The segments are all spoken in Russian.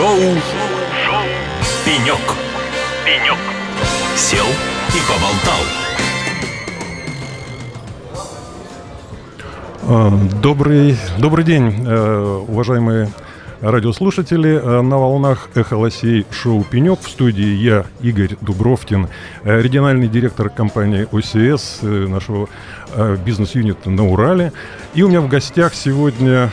Шоу, Шоу. «Пенек». «Пенек». Сел и поболтал. Добрый, добрый день, э, уважаемые радиослушатели. Э, на волнах «Эхо Лосей» шоу «Пенек». В студии я, Игорь Дубровкин, э, региональный директор компании ОСС, нашего бизнес-юнита на Урале. И у меня в гостях сегодня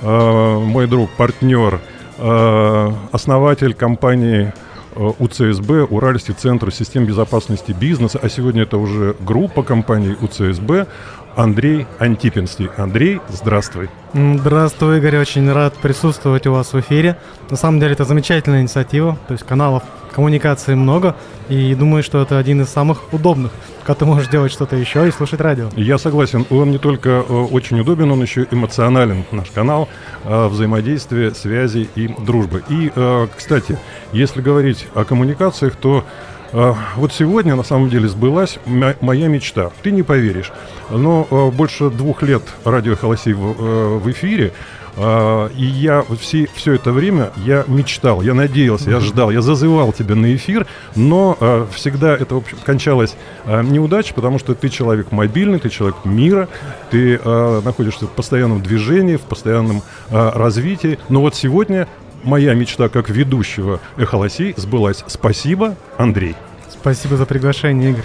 мой друг, партнер, основатель компании УЦСБ, Уральский центр систем безопасности бизнеса, а сегодня это уже группа компаний УЦСБ, Андрей Антипинский. Андрей, здравствуй. Здравствуй, Игорь, очень рад присутствовать у вас в эфире. На самом деле это замечательная инициатива, то есть каналов коммуникации много, и думаю, что это один из самых удобных, когда ты можешь делать что-то еще и слушать радио. Я согласен, он не только э, очень удобен, он еще эмоционален, наш канал, э, взаимодействия, связи и дружбы. И, э, кстати, если говорить о коммуникациях, то вот сегодня на самом деле сбылась моя мечта. Ты не поверишь, но больше двух лет радио Холосей в эфире, а, и я все, все это время я мечтал, я надеялся, я ждал, я зазывал тебя на эфир, но а, всегда это, в общем, кончалось а, неудачей, потому что ты человек мобильный, ты человек мира, ты находишься в постоянном движении, в постоянном развитии. Но вот сегодня моя мечта как ведущего «Эхолосей» сбылась. Спасибо, Андрей. Спасибо за приглашение, Игорь.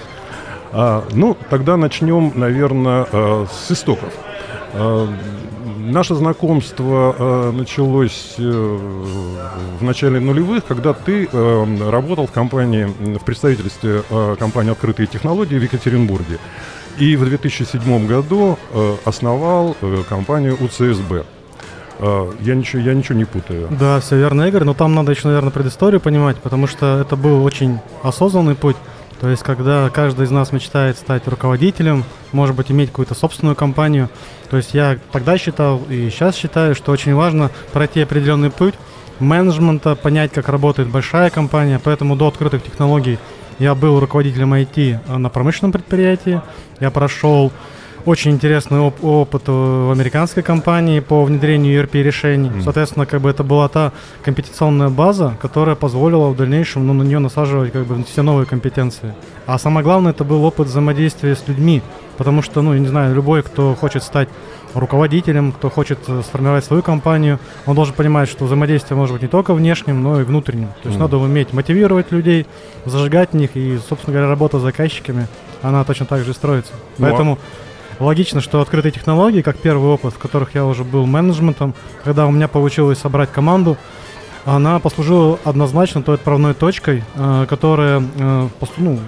А, ну, тогда начнем, наверное, с истоков. Наше знакомство э, началось э, в начале нулевых, когда ты э, работал в компании, в представительстве э, компании «Открытые технологии» в Екатеринбурге. И в 2007 году э, основал э, компанию УЦСБ. Э, я ничего, я ничего не путаю. Да, все верно, Игорь, но там надо еще, наверное, предысторию понимать, потому что это был очень осознанный путь. То есть, когда каждый из нас мечтает стать руководителем, может быть, иметь какую-то собственную компанию. То есть, я тогда считал и сейчас считаю, что очень важно пройти определенный путь менеджмента, понять, как работает большая компания. Поэтому до открытых технологий я был руководителем IT на промышленном предприятии. Я прошел очень интересный оп- опыт в американской компании по внедрению ERP-решений. Mm. Соответственно, как бы это была та компетенционная база, которая позволила в дальнейшем ну, на нее насаживать как бы все новые компетенции. А самое главное, это был опыт взаимодействия с людьми. Потому что, ну, я не знаю, любой, кто хочет стать руководителем, кто хочет э, сформировать свою компанию, он должен понимать, что взаимодействие может быть не только внешним, но и внутренним. То есть mm. надо уметь мотивировать людей, зажигать в них, и, собственно говоря, работа с заказчиками, она точно так же строится. Ну, а Поэтому логично, что открытые технологии, как первый опыт, в которых я уже был менеджментом, когда у меня получилось собрать команду, она послужила однозначно той отправной точкой, э, которая э, ну,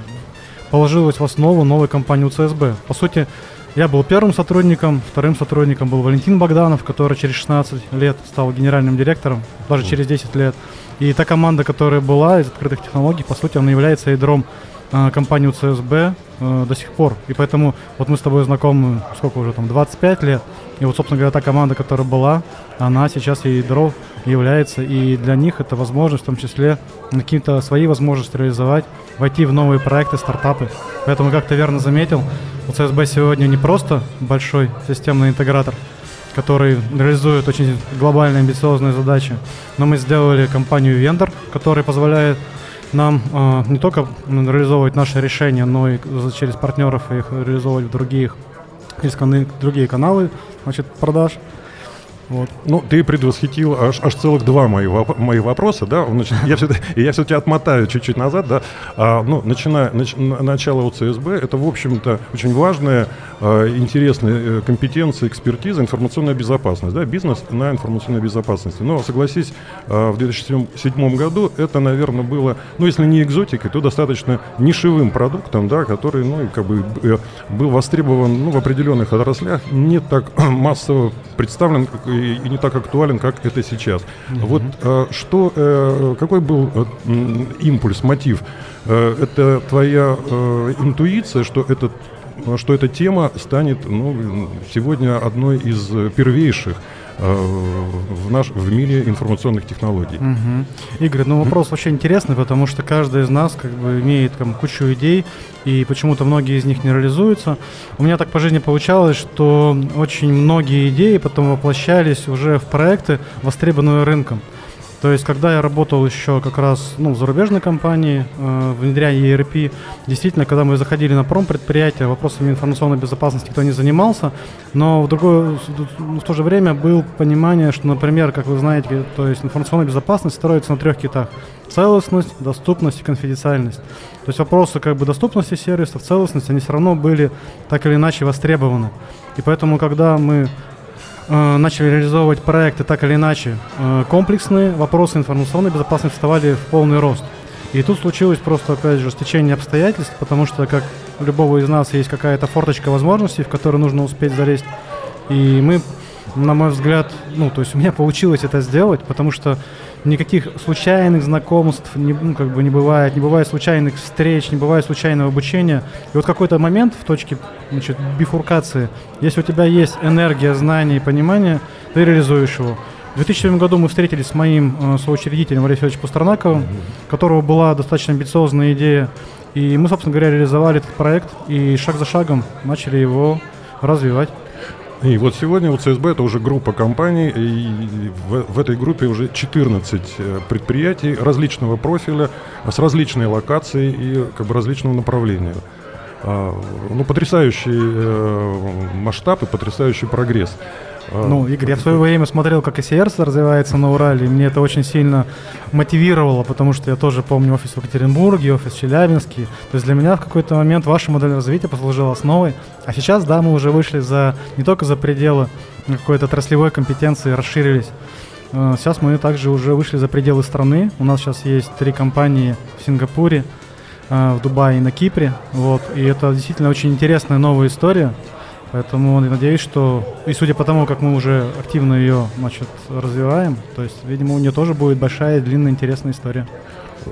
положилась в основу новой компании УЦСБ. По сути, я был первым сотрудником, вторым сотрудником был Валентин Богданов, который через 16 лет стал генеральным директором, даже через 10 лет. И та команда, которая была из открытых технологий, по сути, она является ядром э, компании УЦСБ, э, до сих пор. И поэтому вот мы с тобой знакомы, сколько уже там, 25 лет. И вот, собственно говоря, та команда, которая была, она сейчас и дров является. И для них это возможность в том числе какие-то свои возможности реализовать, войти в новые проекты, стартапы. Поэтому, как ты верно заметил, у CSB сегодня не просто большой системный интегратор, который реализует очень глобальные амбициозные задачи, но мы сделали компанию Vendor, которая позволяет нам э, не только реализовывать наши решения, но и через партнеров их реализовывать в других, через другие каналы значит, продаж. Вот. Ну, ты предвосхитил аж, аж целых два мои, воп- мои вопроса, да, значит, я все, я все-таки отмотаю чуть-чуть назад, да, а, ну, начиная, нач, начало УЦСБ, это, в общем-то, очень важная, а, интересная э, компетенция, экспертиза, информационная безопасность, да, бизнес на информационной безопасности. Но, согласись, а, в 2007 году это, наверное, было, ну, если не экзотикой, то достаточно нишевым продуктом, да, который, ну, как бы э, был востребован, ну, в определенных отраслях, не так массово представлен, и, и не так актуален, как это сейчас. Mm-hmm. Вот э, что, э, какой был э, импульс, мотив? Э, это твоя э, интуиция, что этот что эта тема станет ну, сегодня одной из первейших в, наш, в мире информационных технологий. Угу. Игорь, ну вопрос вообще интересный, потому что каждый из нас как бы имеет там, кучу идей, и почему-то многие из них не реализуются. У меня так по жизни получалось, что очень многие идеи потом воплощались уже в проекты, востребованные рынком. То есть, когда я работал еще как раз ну, в зарубежной компании, э, внедряя ERP, действительно, когда мы заходили на промпредприятие, вопросами информационной безопасности никто не занимался, но в, другое, в то же время было понимание, что, например, как вы знаете, то есть информационная безопасность строится на трех китах. Целостность, доступность и конфиденциальность. То есть вопросы как бы доступности сервисов, целостности, они все равно были так или иначе востребованы. И поэтому, когда мы начали реализовывать проекты так или иначе э, комплексные, вопросы информационной безопасности вставали в полный рост. И тут случилось просто, опять же, стечение обстоятельств, потому что, как у любого из нас, есть какая-то форточка возможностей, в которую нужно успеть залезть. И мы, на мой взгляд, ну, то есть у меня получилось это сделать, потому что никаких случайных знакомств не, ну, как бы не бывает, не бывает случайных встреч, не бывает случайного обучения. И вот какой-то момент в точке значит, бифуркации, если у тебя есть энергия, знания и понимание, ты реализуешь его. В 2007 году мы встретились с моим э, соучредителем Валерием Федоровичем Пастернаковым, у которого была достаточно амбициозная идея. И мы, собственно говоря, реализовали этот проект и шаг за шагом начали его развивать. И вот сегодня у ЦСБ это уже группа компаний, и в, в этой группе уже 14 э, предприятий различного профиля, с различной локацией и как бы различного направления. А, ну, потрясающий э, масштаб и потрясающий прогресс. А, ну, Игорь, я в свое время смотрел, как ИСРС развивается на Урале, и мне это очень сильно мотивировало, потому что я тоже помню офис в Екатеринбурге, офис в Челябинске. То есть для меня в какой-то момент ваша модель развития послужила основой. А сейчас, да, мы уже вышли за не только за пределы какой-то отраслевой компетенции, расширились. А, сейчас мы также уже вышли за пределы страны. У нас сейчас есть три компании в Сингапуре, а, в Дубае и на Кипре. Вот. И это действительно очень интересная новая история. Поэтому надеюсь, что, и судя по тому, как мы уже активно ее значит, развиваем, то есть, видимо, у нее тоже будет большая, длинная, интересная история.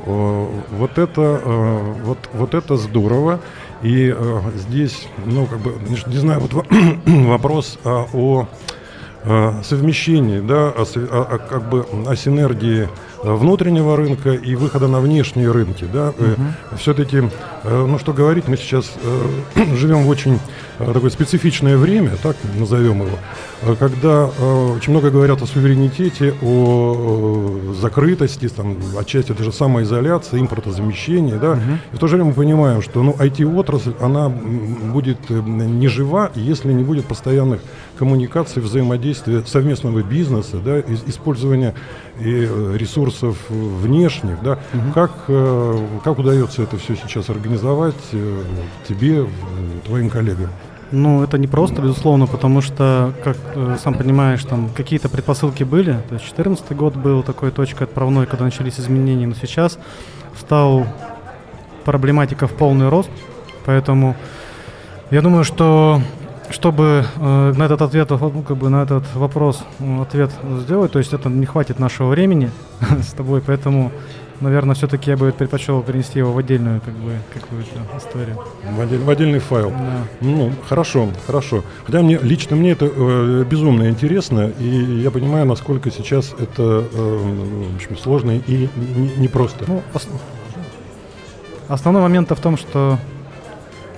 Вот это, э, вот, вот это здорово. И э, здесь, ну, как бы, не знаю, вот вопрос а, о э, совмещении, да, о, о, как бы о синергии внутреннего рынка и выхода на внешние рынки. Да? Угу. Все-таки, ну что говорить, мы сейчас живем в очень такое специфичное время, так назовем его, когда очень много говорят о суверенитете, о закрытости, там, отчасти даже самоизоляции, импортозамещении. Да? Угу. И в то же время мы понимаем, что ну, IT-отрасль, она будет не жива, если не будет постоянных коммуникаций, взаимодействия, совместного бизнеса, да, использования ресурсов ресурсов внешних, да, угу. как, э, как удается это все сейчас организовать э, тебе, твоим коллегам? Ну, это не просто, безусловно, потому что, как э, сам понимаешь, там какие-то предпосылки были. То есть 2014 год был такой точкой отправной, когда начались изменения, но сейчас стал проблематика в полный рост. Поэтому я думаю, что чтобы э, на этот ответ, ну, как бы на этот вопрос ответ сделать, то есть это не хватит нашего времени с тобой, поэтому, наверное, все-таки я бы предпочел перенести его в отдельную, как бы, какую-то историю. В, отдель, в отдельный файл. Да. Ну, хорошо, хорошо. Хотя мне лично мне это э, безумно интересно, и я понимаю, насколько сейчас это э, в общем, сложно и непросто. Не, не ну, ос- основной момент в том, что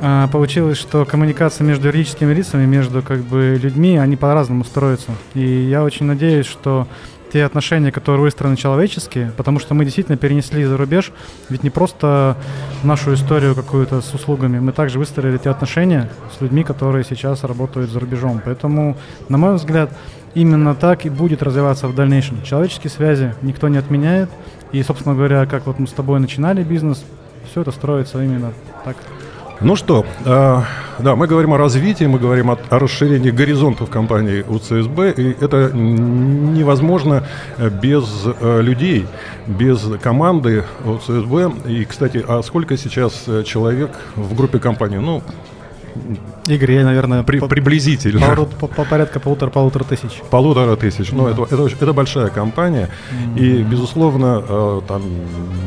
а, получилось, что коммуникация между юридическими лицами, между как бы людьми, они по-разному строятся. И я очень надеюсь, что те отношения, которые выстроены человеческие, потому что мы действительно перенесли за рубеж, ведь не просто нашу историю какую-то с услугами, мы также выстроили те отношения с людьми, которые сейчас работают за рубежом. Поэтому, на мой взгляд, именно так и будет развиваться в дальнейшем. Человеческие связи никто не отменяет, и, собственно говоря, как вот мы с тобой начинали бизнес, все это строится именно так. Ну что, э, да, мы говорим о развитии, мы говорим о, о расширении горизонтов компании УЦСБ, и это невозможно без э, людей, без команды УЦСБ. И, кстати, а сколько сейчас э, человек в группе компании? Ну, Игорь, я, наверное, При, по, приблизительно. По, по, по порядка полутора-полутора тысяч. Полутора тысяч. Ну, это, это, это большая компания. Mm-hmm. И, безусловно, э, там,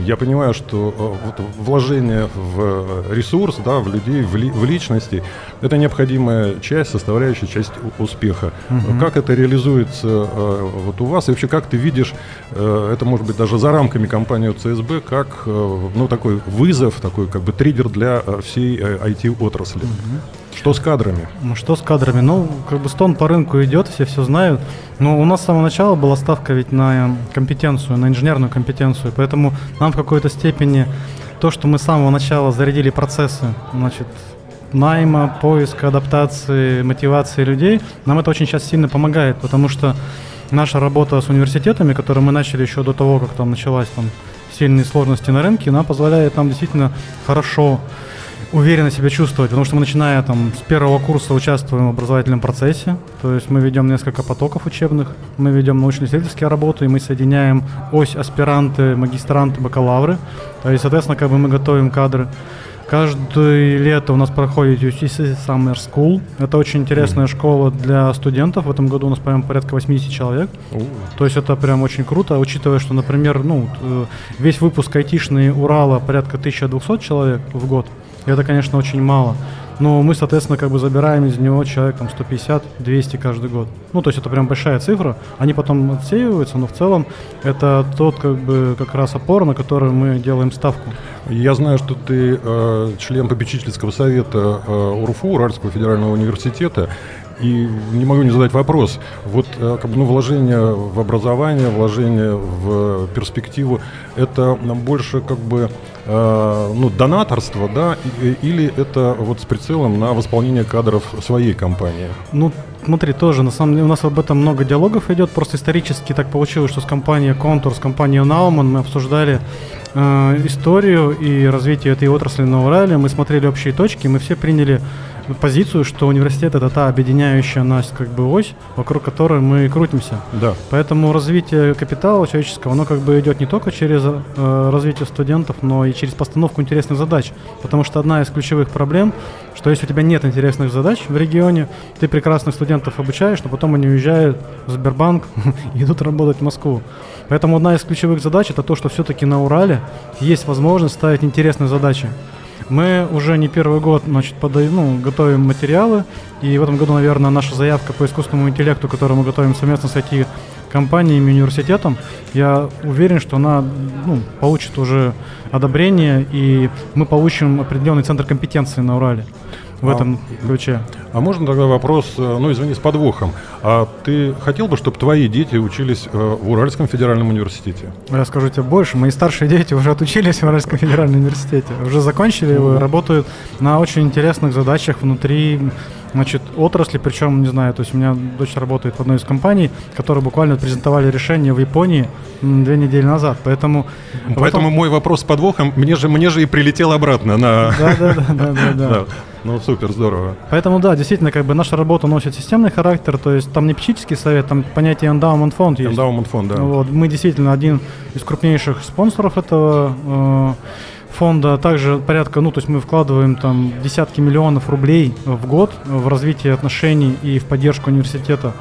я понимаю, что э, вот, вложение в ресурс, да, в людей, в, ли, в личности, это необходимая часть, составляющая часть успеха. Mm-hmm. Как это реализуется э, вот у вас? И вообще, как ты видишь, это может быть даже за рамками компании ЦСБ, как ну, такой вызов, такой как бы триггер для всей IT-отрасли? Mm-hmm. Что с кадрами? Ну, Что с кадрами? Ну, как бы стон по рынку идет, все все знают. Но у нас с самого начала была ставка ведь на компетенцию, на инженерную компетенцию. Поэтому нам в какой-то степени то, что мы с самого начала зарядили процессы, значит, найма, поиска, адаптации, мотивации людей, нам это очень сейчас сильно помогает, потому что наша работа с университетами, которую мы начали еще до того, как там началась там сильные сложности на рынке, она позволяет нам действительно хорошо уверенно себя чувствовать, потому что мы, начиная там с первого курса, участвуем в образовательном процессе, то есть мы ведем несколько потоков учебных, мы ведем научно-исследовательские работы, и мы соединяем ось аспиранты, магистранты, бакалавры, то есть, соответственно, как бы мы готовим кадры. Каждое лето у нас проходит UCC Summer School. Это очень интересная школа для студентов. В этом году у нас, по порядка 80 человек. То есть это прям очень круто, учитывая, что, например, ну, э, весь выпуск айтишный Урала порядка 1200 человек в год. И это, конечно, очень мало. Но мы, соответственно, как бы забираем из него человек там 150-200 каждый год. Ну, то есть это прям большая цифра. Они потом отсеиваются, но в целом это тот как бы как раз опор, на который мы делаем ставку. Я знаю, что ты э, член попечительского совета э, УРФУ, Уральского федерального университета. И не могу не задать вопрос. Вот э, как бы, ну, вложение в образование, вложение в перспективу, это больше как бы э, ну, донаторство, да, и- или это вот с прицелом на восполнение кадров своей компании? Ну, смотри, тоже, на самом деле, у нас об этом много диалогов идет. Просто исторически так получилось, что с компанией Contour, с компанией Nauman мы обсуждали э, историю и развитие этой отрасли на Урале. Мы смотрели общие точки, мы все приняли позицию, что университет это та объединяющая нас как бы ось, вокруг которой мы крутимся. Да. Поэтому развитие капитала человеческого, оно как бы идет не только через э, развитие студентов, но и через постановку интересных задач. Потому что одна из ключевых проблем, что если у тебя нет интересных задач в регионе, ты прекрасных студентов обучаешь, но потом они уезжают в Сбербанк и идут работать в Москву. Поэтому одна из ключевых задач это то, что все-таки на Урале есть возможность ставить интересные задачи. Мы уже не первый год значит, подаем, ну, готовим материалы, и в этом году, наверное, наша заявка по искусственному интеллекту, которую мы готовим совместно с IT-компаниями и университетом, я уверен, что она ну, получит уже одобрение, и мы получим определенный центр компетенции на Урале в А, этом ключе. А можно тогда вопрос, э, ну извини, с подвохом. А ты хотел бы, чтобы твои дети учились э, в Уральском федеральном университете? Я скажу тебе больше, мои старшие дети уже отучились в Уральском федеральном университете, уже закончили его работают на очень интересных задачах внутри значит, отрасли, причем, не знаю, то есть у меня дочь работает в одной из компаний, которые буквально презентовали решение в Японии две недели назад, поэтому... Поэтому этом- мой вопрос с подвохом, мне же, мне же и прилетел обратно на... Да, да, да, да, да, да. Да. Ну, супер, здорово. Поэтому, да, действительно, как бы наша работа носит системный характер, то есть там не психический совет, там понятие endowment фонд есть. Эндаумент фонд, да. Вот, мы действительно один из крупнейших спонсоров этого э, фонда. Также порядка, ну, то есть мы вкладываем там десятки миллионов рублей в год в развитие отношений и в поддержку университета.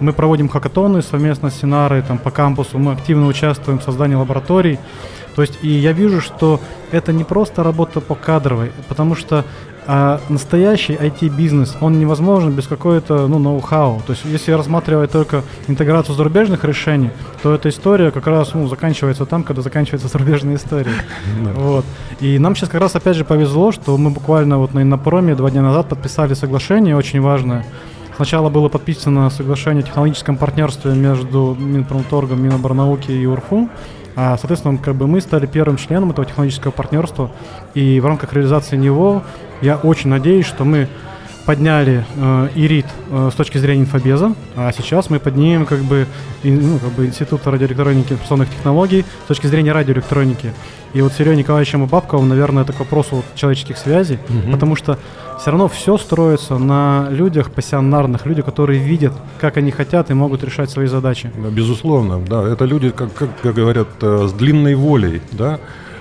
Мы проводим хакатоны совместно с Синарой там, по кампусу, мы активно участвуем в создании лабораторий. То есть и я вижу, что это не просто работа по кадровой, потому что а, настоящий IT-бизнес, он невозможен без какой-то ну, ноу-хау. То есть если рассматривать только интеграцию зарубежных решений, то эта история как раз ну, заканчивается там, когда заканчивается зарубежная история. Вот. И нам сейчас как раз опять же повезло, что мы буквально вот на Иннопроме два дня назад подписали соглашение очень важное. Сначала было подписано соглашение о технологическом партнерстве между Минпромторгом, Миноборнауки и УРФУ. А, соответственно, как бы мы стали первым членом этого технологического партнерства. И в рамках реализации него я очень надеюсь, что мы подняли э, ИРИТ э, с точки зрения инфобеза, а сейчас мы поднимем как бы, и, ну, как бы Институт радиоэлектроники и информационных технологий с точки зрения радиоэлектроники. И вот с Ильей Николаевичем Бабковым, наверное, это к вопросу вот человеческих связей, потому что все равно все строится на людях пассионарных, люди, которые видят, как они хотят и могут решать свои задачи. Да, Безусловно, да. Это люди, как, как, как говорят, э, с длинной волей, да.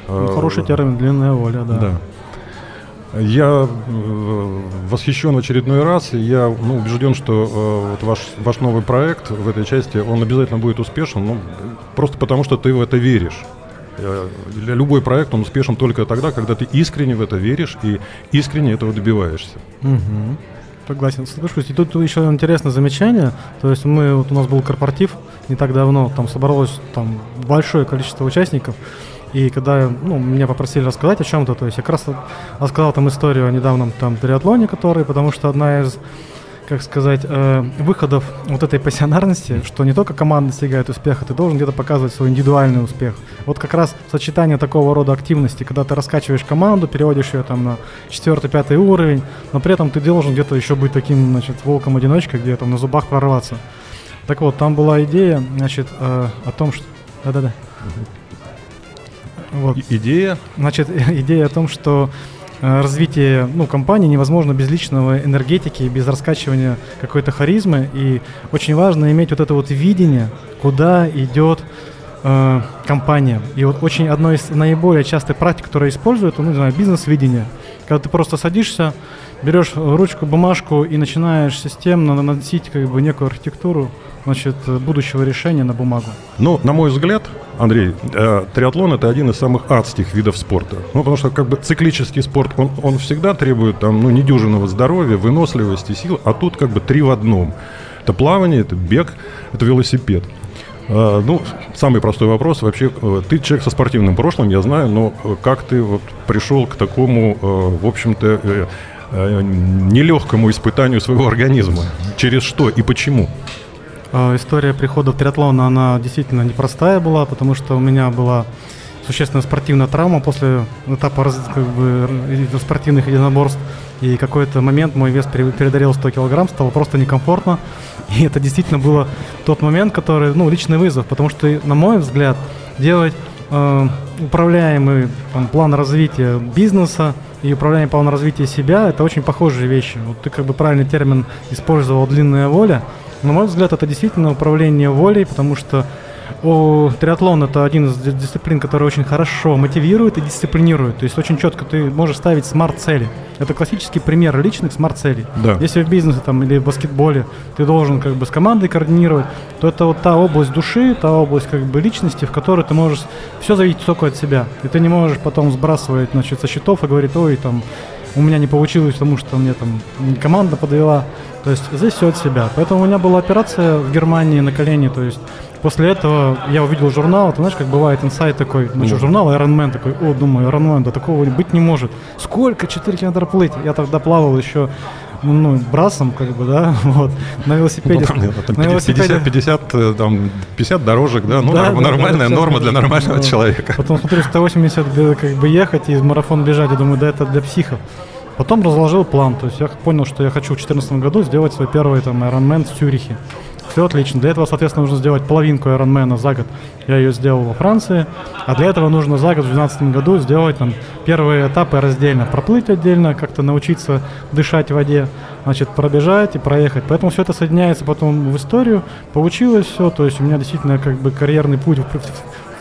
Ну, Э, хороший термин, длинная воля, да. Да. Я э, восхищен в очередной раз. и Я ну, убежден, что э, вот ваш, ваш новый проект в этой части, он обязательно будет успешен, ну, просто потому что ты в это веришь. Э, Для любой проект он успешен только тогда, когда ты искренне в это веришь и искренне этого добиваешься. Мгм. Согласен, соглашусь. И тут еще интересное замечание. То есть мы, вот у нас был корпоратив не так давно, там собралось там большое количество участников. И когда ну, меня попросили рассказать о чем-то, то есть я как раз рассказал там историю о недавнем там триатлоне, который, потому что одна из как сказать, э, выходов вот этой пассионарности, что не только команда достигает успеха, ты должен где-то показывать свой индивидуальный успех. Вот как раз сочетание такого рода активности, когда ты раскачиваешь команду, переводишь ее там на четвертый, пятый уровень, но при этом ты должен где-то еще быть таким, значит, волком-одиночкой, где там на зубах прорваться. Так вот, там была идея, значит, э, о том, что... Да-да-да. Вот. Идея? Значит, идея о том, что Э, развитие ну, компании невозможно без личного энергетики, без раскачивания какой-то харизмы. И очень важно иметь вот это вот видение, куда идет э, компания. И вот очень одно из наиболее частых практик, которая используют, ну, не знаю, бизнес-видение. Когда ты просто садишься, берешь ручку, бумажку и начинаешь системно наносить как бы некую архитектуру значит, будущего решения на бумагу? Ну, на мой взгляд, Андрей, э, триатлон это один из самых адских видов спорта. Ну, потому что как бы циклический спорт, он, он всегда требует там, ну, недюжинного здоровья, выносливости, сил, а тут как бы три в одном. Это плавание, это бег, это велосипед. Uh, ну, самый простой вопрос. Вообще, э, ты человек со спортивным прошлым, я знаю, но э, как ты вот пришел к такому, в общем-то, нелегкому испытанию своего организма? Через что и почему? А, история прихода в триатлон, она действительно непростая была, потому что у меня была существенная спортивная травма после этапа как бы, спортивных единоборств. И какой-то момент мой вес передарил 100 килограмм, стало просто некомфортно. И это действительно было тот момент, который, ну, личный вызов, потому что, на мой взгляд, делать э, управляемый там, план развития бизнеса и управляемый план развития себя – это очень похожие вещи. Вот ты как бы правильный термин использовал «длинная воля», на мой взгляд, это действительно управление волей, потому что о, триатлон это один из дисциплин, который очень хорошо мотивирует и дисциплинирует. То есть очень четко ты можешь ставить смарт-цели. Это классический пример личных смарт-целей. Да. Если в бизнесе там, или в баскетболе ты должен как бы с командой координировать, то это вот та область души, та область как бы личности, в которой ты можешь все зависеть только от себя. И ты не можешь потом сбрасывать значит, со счетов и говорить, ой, там, у меня не получилось, потому что мне там команда подвела. То есть здесь все от себя. Поэтому у меня была операция в Германии на колени. То есть после этого я увидел журнал. Ты знаешь, как бывает инсайт такой. Ну, что, журнал Iron Man такой. О, думаю, Iron Man, да такого быть не может. Сколько? 4 километра плыть. Я тогда плавал еще ну, брасом, как бы, да, вот, на велосипеде. Ну, понятно, там на 50, велосипеде. 50, 50, э, там, 50 дорожек, да, ну, да, нормальная да, норма для нормального да. человека. Потом смотрю, 180 как бы ехать и марафон бежать, я думаю, да, это для психов. Потом разложил план, то есть я понял, что я хочу в 2014 году сделать свой первый там Ironman в Цюрихе. Все отлично. Для этого, соответственно, нужно сделать половинку Ironman за год. Я ее сделал во Франции. А для этого нужно за год в 2012 году сделать там первые этапы раздельно. Проплыть отдельно, как-то научиться дышать в воде, значит, пробежать и проехать. Поэтому все это соединяется потом в историю. Получилось все. То есть у меня действительно как бы карьерный путь в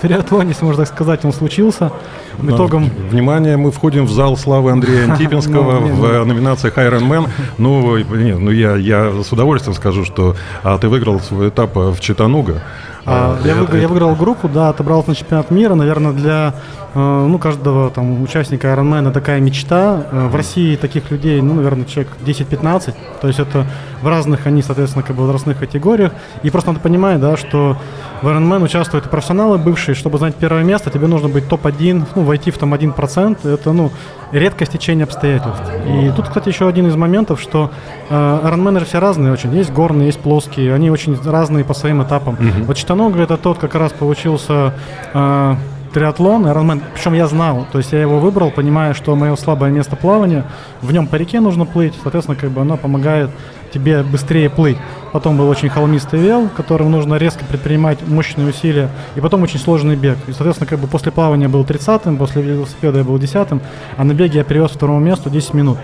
триатлоне, если можно так сказать, он случился. Но, итогом... Внимание, мы входим в зал славы Андрея Антипинского ну, в номинациях Iron Man. Ну, ну я, я с удовольствием скажу, что а, ты выиграл свой этап в Читануга. А, я, это, выиграл, это... я выиграл группу, да, отобрался на чемпионат мира. Наверное, для э, ну, каждого там, участника Ironman такая мечта. Э, в России таких людей, ну, наверное, человек 10-15. То есть это в разных, они, соответственно, как бы возрастных категориях. И просто надо понимать, да, что в Ironman участвуют профессионалы бывшие. Чтобы занять первое место, тебе нужно быть топ-1, ну, войти в там 1%. Это, ну, редкое стечение обстоятельств. И тут, кстати, еще один из моментов, что э, Ironman все разные очень. Есть горные, есть плоские. Они очень разные по своим этапам. Mm-hmm. Вот Читанога это тот как раз получился... Э, триатлон, Ironman, причем я знал, то есть я его выбрал, понимая, что мое слабое место плавания, в нем по реке нужно плыть, соответственно, как бы оно помогает тебе быстрее плыть. Потом был очень холмистый вел, которым нужно резко предпринимать мощные усилия, и потом очень сложный бег. И, соответственно, как бы после плавания был 30-м, после велосипеда я был 10-м, а на беге я привез второму месту 10 минут.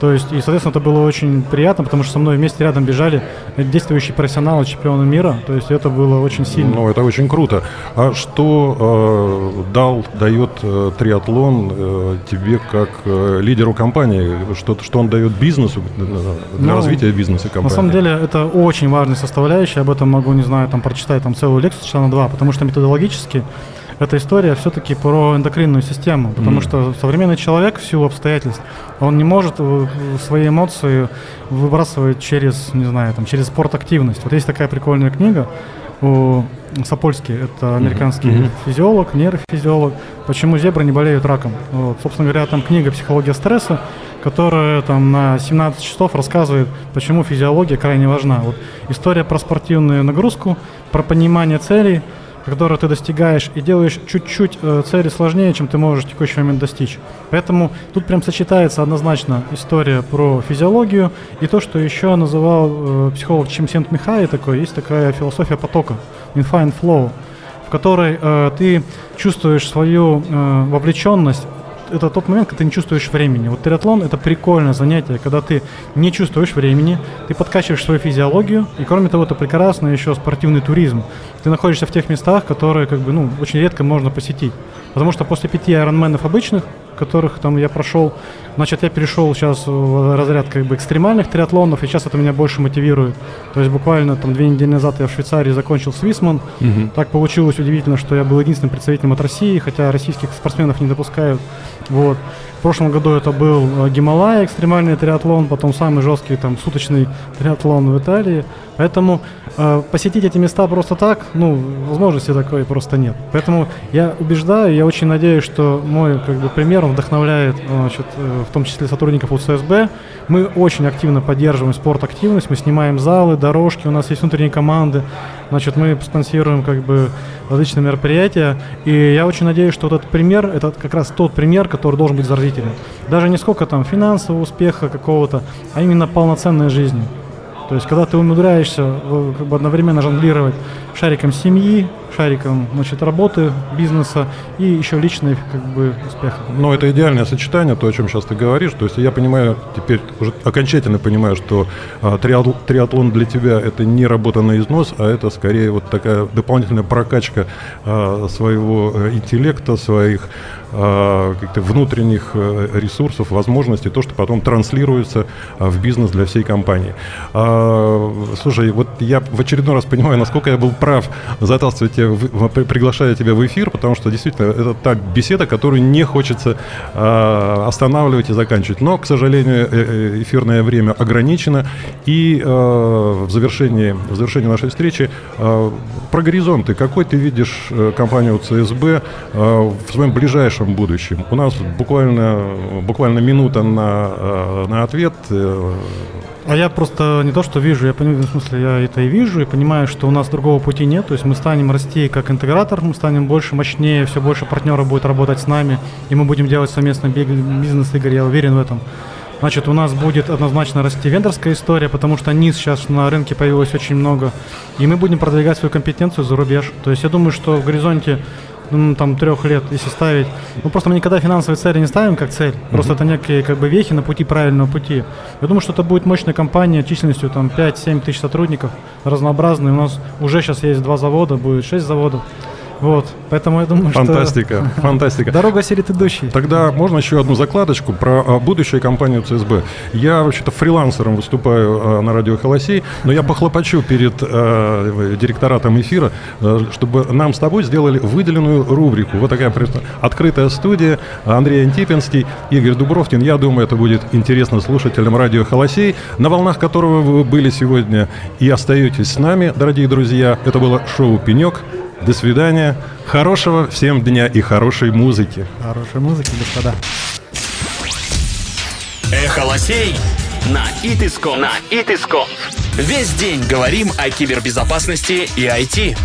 То есть, и, соответственно, это было очень приятно, потому что со мной вместе рядом бежали действующие профессионалы, чемпионы мира. То есть это было очень сильно. Ну, это очень круто. А что э, дал, дает э, триатлон э, тебе как э, лидеру компании? Что, что он дает бизнесу, э, для ну, развития бизнеса компании? На самом деле, это очень важная составляющая. Об этом могу, не знаю, там прочитать там целую лекцию часа на два, потому что методологически эта история все-таки про эндокринную систему, потому mm. что современный человек в силу обстоятельств, он не может свои эмоции выбрасывать через, не знаю, там, через спорт-активность. Вот есть такая прикольная книга, у Сапольский, это американский mm-hmm. физиолог, нейрофизиолог, почему зебры не болеют раком. Вот. Собственно говоря, там книга «Психология стресса», которая там на 17 часов рассказывает, почему физиология крайне важна. Вот история про спортивную нагрузку, про понимание целей – которую ты достигаешь и делаешь чуть-чуть э, цели сложнее, чем ты можешь в текущий момент достичь. Поэтому тут прям сочетается однозначно история про физиологию и то, что еще называл э, психолог Чимсент Михай такой, есть такая философия потока, infinite flow, в которой э, ты чувствуешь свою э, вовлеченность это тот момент, когда ты не чувствуешь времени. Вот триатлон это прикольное занятие, когда ты не чувствуешь времени, ты подкачиваешь свою физиологию, и кроме того, это прекрасно еще спортивный туризм. Ты находишься в тех местах, которые как бы, ну, очень редко можно посетить. Потому что после пяти айронменов обычных которых там я прошел. Значит, я перешел сейчас в разряд как бы экстремальных триатлонов, и сейчас это меня больше мотивирует. То есть буквально там две недели назад я в Швейцарии закончил Свисман. Угу. Так получилось удивительно, что я был единственным представителем от России, хотя российских спортсменов не допускают. Вот. В прошлом году это был э, Гималай, экстремальный триатлон, потом самый жесткий там суточный триатлон в Италии. Поэтому э, посетить эти места просто так, ну, возможности такой просто нет. Поэтому я убеждаю, я очень надеюсь, что мой как бы пример вдохновляет, значит, э, в том числе сотрудников УЦСБ. Мы очень активно поддерживаем спорт-активность, мы снимаем залы, дорожки, у нас есть внутренние команды, значит, мы спонсируем как бы различные мероприятия. И я очень надеюсь, что вот этот пример, это как раз тот пример, который должен быть заразителен. Даже не сколько там финансового успеха какого-то, а именно полноценной жизни. То есть, когда ты умудряешься как бы одновременно жонглировать шариком семьи, шариком значит, работы, бизнеса и еще личный как бы, успех. Но это идеальное сочетание, то, о чем сейчас ты говоришь. То есть я понимаю, теперь уже окончательно понимаю, что а, триатл, триатлон для тебя это не работа на износ, а это скорее вот такая дополнительная прокачка а, своего э, интеллекта, своих каких-то внутренних э, ресурсов, возможностей, то, что потом транслируется а, в бизнес для всей компании. А, слушай, вот я в очередной раз понимаю, насколько я был прав, заталкивая тебя, приглашая тебя в эфир, потому что действительно это та беседа, которую не хочется останавливать и заканчивать. Но, к сожалению, э, эфирное время ограничено, и в завершении, в завершении нашей встречи про горизонты. Какой ты видишь компанию ЦСБ в своем ближайшем ближайшем будущем. У нас буквально, буквально минута на, э, на ответ. Э. А я просто не то, что вижу, я понимаю, в смысле, я это и вижу, и понимаю, что у нас другого пути нет, то есть мы станем расти как интегратор, мы станем больше, мощнее, все больше партнеров будет работать с нами, и мы будем делать совместный бизнес, Игорь, я уверен в этом. Значит, у нас будет однозначно расти вендорская история, потому что низ сейчас на рынке появилось очень много, и мы будем продвигать свою компетенцию за рубеж. То есть я думаю, что в горизонте ну, там, трех лет, если ставить. Ну, просто мы никогда финансовые цели не ставим как цель. Просто mm-hmm. это некие как бы вехи на пути правильного пути. Я думаю, что это будет мощная компания численностью там 5-7 тысяч сотрудников, разнообразные. У нас уже сейчас есть два завода, будет шесть заводов. Вот, поэтому я думаю, фантастика, что... Фантастика, фантастика. Дорога серит идущий. Тогда можно еще одну закладочку про а, будущую компанию ЦСБ. Я вообще-то фрилансером выступаю а, на радио Холосей, но я похлопочу перед а, директоратом эфира, чтобы нам с тобой сделали выделенную рубрику. Вот такая открытая студия. Андрей Антипинский, Игорь Дубровкин. Я думаю, это будет интересно слушателям радио Холосей, на волнах которого вы были сегодня и остаетесь с нами, дорогие друзья. Это было шоу «Пенек». До свидания. Хорошего всем дня и хорошей музыки. Хорошей музыки, господа. Эхо лосей на Итиском. На Итиском. Весь день говорим о кибербезопасности и IT.